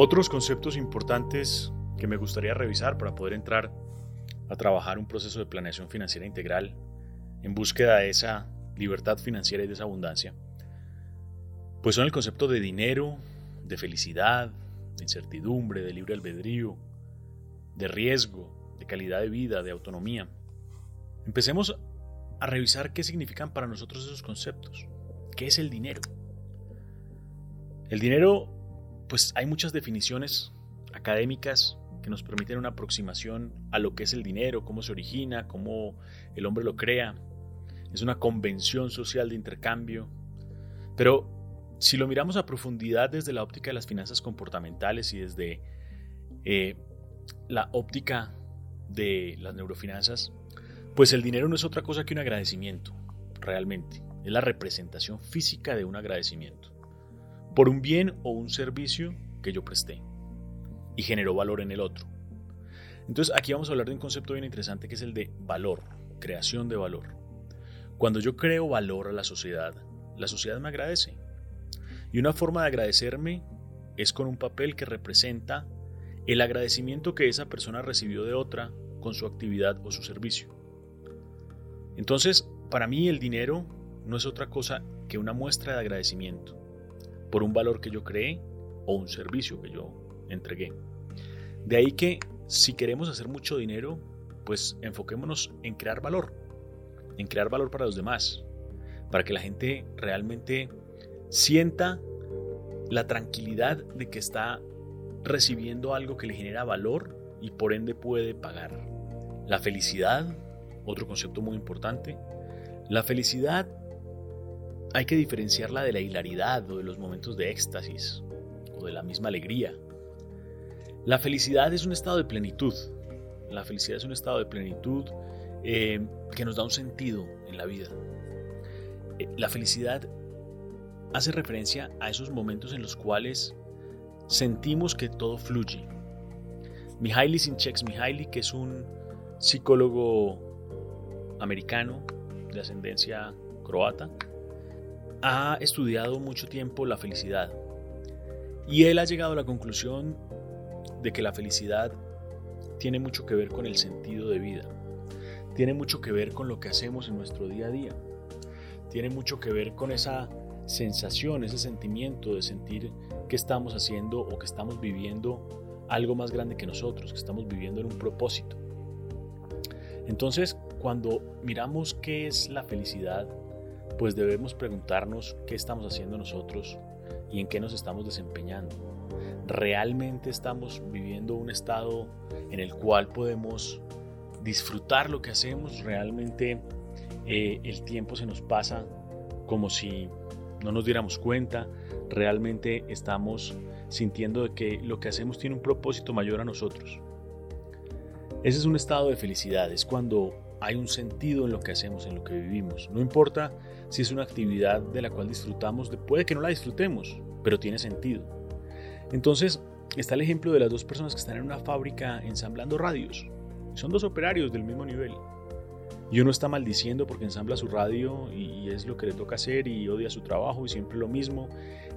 Otros conceptos importantes que me gustaría revisar para poder entrar a trabajar un proceso de planeación financiera integral en búsqueda de esa libertad financiera y de esa abundancia, pues son el concepto de dinero, de felicidad, de incertidumbre, de libre albedrío, de riesgo, de calidad de vida, de autonomía. Empecemos a revisar qué significan para nosotros esos conceptos. ¿Qué es el dinero? El dinero, pues hay muchas definiciones académicas que nos permiten una aproximación a lo que es el dinero, cómo se origina, cómo el hombre lo crea. Es una convención social de intercambio. Pero si lo miramos a profundidad desde la óptica de las finanzas comportamentales y desde eh, la óptica de las neurofinanzas, pues el dinero no es otra cosa que un agradecimiento, realmente. Es la representación física de un agradecimiento por un bien o un servicio que yo presté y generó valor en el otro. Entonces aquí vamos a hablar de un concepto bien interesante que es el de valor, creación de valor. Cuando yo creo valor a la sociedad, la sociedad me agradece. Y una forma de agradecerme es con un papel que representa el agradecimiento que esa persona recibió de otra con su actividad o su servicio. Entonces, para mí el dinero no es otra cosa que una muestra de agradecimiento por un valor que yo creé o un servicio que yo entregué. De ahí que si queremos hacer mucho dinero, pues enfoquémonos en crear valor, en crear valor para los demás, para que la gente realmente sienta la tranquilidad de que está recibiendo algo que le genera valor y por ende puede pagar. La felicidad, otro concepto muy importante, la felicidad hay que diferenciarla de la hilaridad o de los momentos de éxtasis o de la misma alegría. La felicidad es un estado de plenitud. La felicidad es un estado de plenitud eh, que nos da un sentido en la vida. Eh, la felicidad hace referencia a esos momentos en los cuales sentimos que todo fluye. Mihaly Csikszentmihalyi, que es un psicólogo americano de ascendencia croata, ha estudiado mucho tiempo la felicidad. Y él ha llegado a la conclusión de que la felicidad tiene mucho que ver con el sentido de vida, tiene mucho que ver con lo que hacemos en nuestro día a día, tiene mucho que ver con esa sensación, ese sentimiento de sentir que estamos haciendo o que estamos viviendo algo más grande que nosotros, que estamos viviendo en un propósito. Entonces, cuando miramos qué es la felicidad, pues debemos preguntarnos qué estamos haciendo nosotros y en qué nos estamos desempeñando. ¿Realmente estamos viviendo un estado en el cual podemos disfrutar lo que hacemos? ¿Realmente eh, el tiempo se nos pasa como si no nos diéramos cuenta, realmente estamos sintiendo que lo que hacemos tiene un propósito mayor a nosotros. Ese es un estado de felicidad, es cuando hay un sentido en lo que hacemos, en lo que vivimos. No importa si es una actividad de la cual disfrutamos, puede que no la disfrutemos, pero tiene sentido. Entonces, está el ejemplo de las dos personas que están en una fábrica ensamblando radios. Son dos operarios del mismo nivel. Y uno está maldiciendo porque ensambla su radio y, es lo que le toca hacer y odia su trabajo y siempre lo mismo.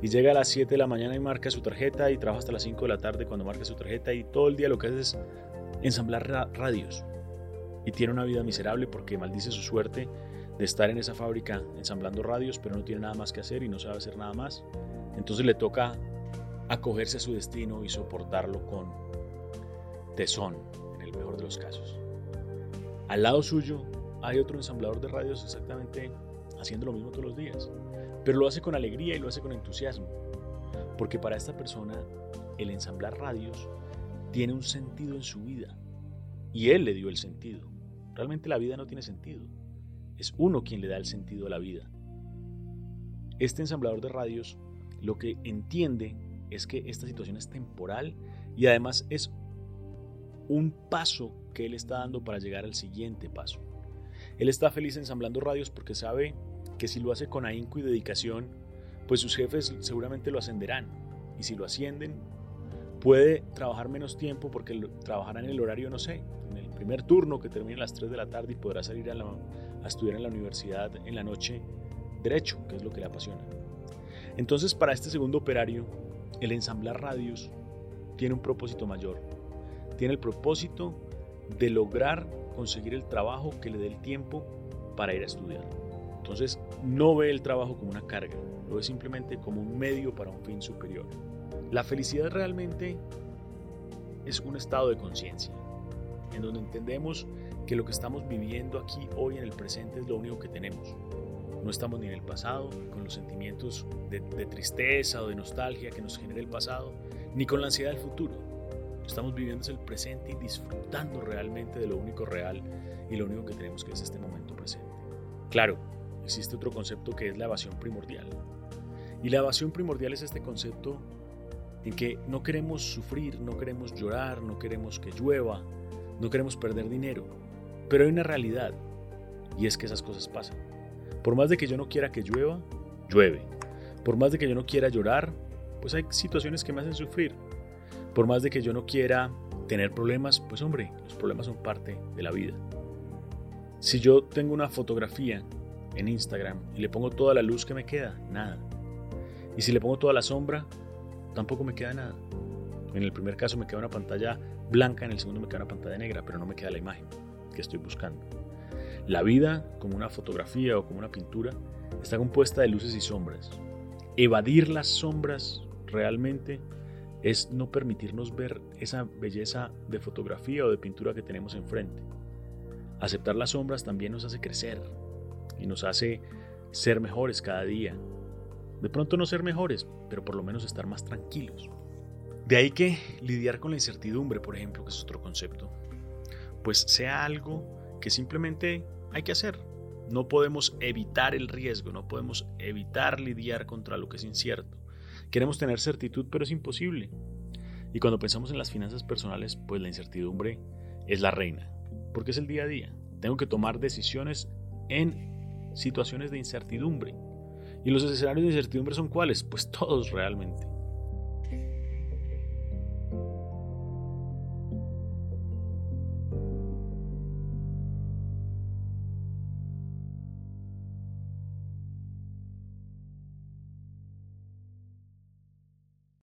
Y llega a las 7 de la mañana y marca su tarjeta y trabaja hasta las 5 de la tarde cuando marca su tarjeta y todo el día lo que hace es ensamblar radios. Y tiene una vida miserable porque maldice su suerte de estar en esa fábrica ensamblando radios, pero no tiene nada más que hacer y no sabe hacer nada más. Entonces le toca acogerse a su destino y soportarlo con tesón, en el mejor de los casos. Al lado suyo hay otro ensamblador de radios exactamente haciendo lo mismo todos los días, pero lo hace con alegría y lo hace con entusiasmo, porque para esta persona el ensamblar radios tiene un sentido en su vida y él le dio el sentido. Realmente la vida no tiene sentido, es uno quien le da el sentido a la vida. Este ensamblador de radios lo que entiende es que esta situación es temporal y además es un paso que él está dando para llegar al siguiente paso. Él está feliz ensamblando radios porque sabe que si lo hace con ahínco y dedicación, pues sus jefes seguramente lo ascenderán. Y si lo ascienden, puede trabajar menos tiempo porque trabajará en el horario, no sé, primer turno que termina a las 3 de la tarde y podrá salir a, a estudiar en la universidad en la noche derecho, que es lo que le apasiona. Entonces, para este segundo operario, el ensamblar radios tiene un propósito mayor. Tiene el propósito de lograr conseguir el trabajo que le dé el tiempo para ir a estudiar. Entonces no ve el trabajo como una carga, lo ve simplemente como un medio para un fin superior. La felicidad realmente es un estado de conciencia, en donde entendemos que lo que estamos viviendo aquí hoy en el presente es lo único que tenemos. No estamos ni en el pasado, con los sentimientos de, de tristeza o de nostalgia que nos genera el pasado, ni con la ansiedad del futuro. Estamos viviendo el presente y disfrutando realmente de lo único real y lo único que tenemos que es este momento presente. Claro, existe otro concepto que es la evasión primordial. Y la evasión primordial es este concepto en que no queremos sufrir, no queremos llorar, no queremos que llueva, no queremos perder dinero. Pero hay una realidad y es que esas cosas pasan. Por más de que yo no quiera que llueva, llueve. Por más de que yo no quiera llorar, pues hay situaciones que me hacen sufrir. Por más de que yo no quiera tener problemas, pues hombre, los problemas son parte de la vida. Si yo tengo una fotografía en Instagram y le pongo toda la luz que me queda, nada. Y si le pongo toda la sombra, tampoco me queda nada. En el primer caso me queda una pantalla blanca, en el segundo me queda una pantalla negra, pero no me queda la imagen que estoy buscando. La vida, como una fotografía o como una pintura, está compuesta de luces y sombras. Evadir las sombras realmente es no permitirnos ver esa belleza de fotografía o de pintura que tenemos enfrente. Aceptar las sombras también nos hace crecer y nos hace ser mejores cada día. De pronto no ser mejores, pero por lo menos estar más tranquilos. De ahí que lidiar con la incertidumbre, por ejemplo, que es otro concepto, pues sea algo que simplemente hay que hacer. No podemos evitar el riesgo, no podemos evitar lidiar contra lo que es incierto. Queremos tener certitud, pero es imposible. Y cuando pensamos en las finanzas personales, pues la incertidumbre es la reina, porque es el día a día. Tengo que tomar decisiones en situaciones de incertidumbre. ¿Y los escenarios de incertidumbre son cuáles? Pues todos realmente.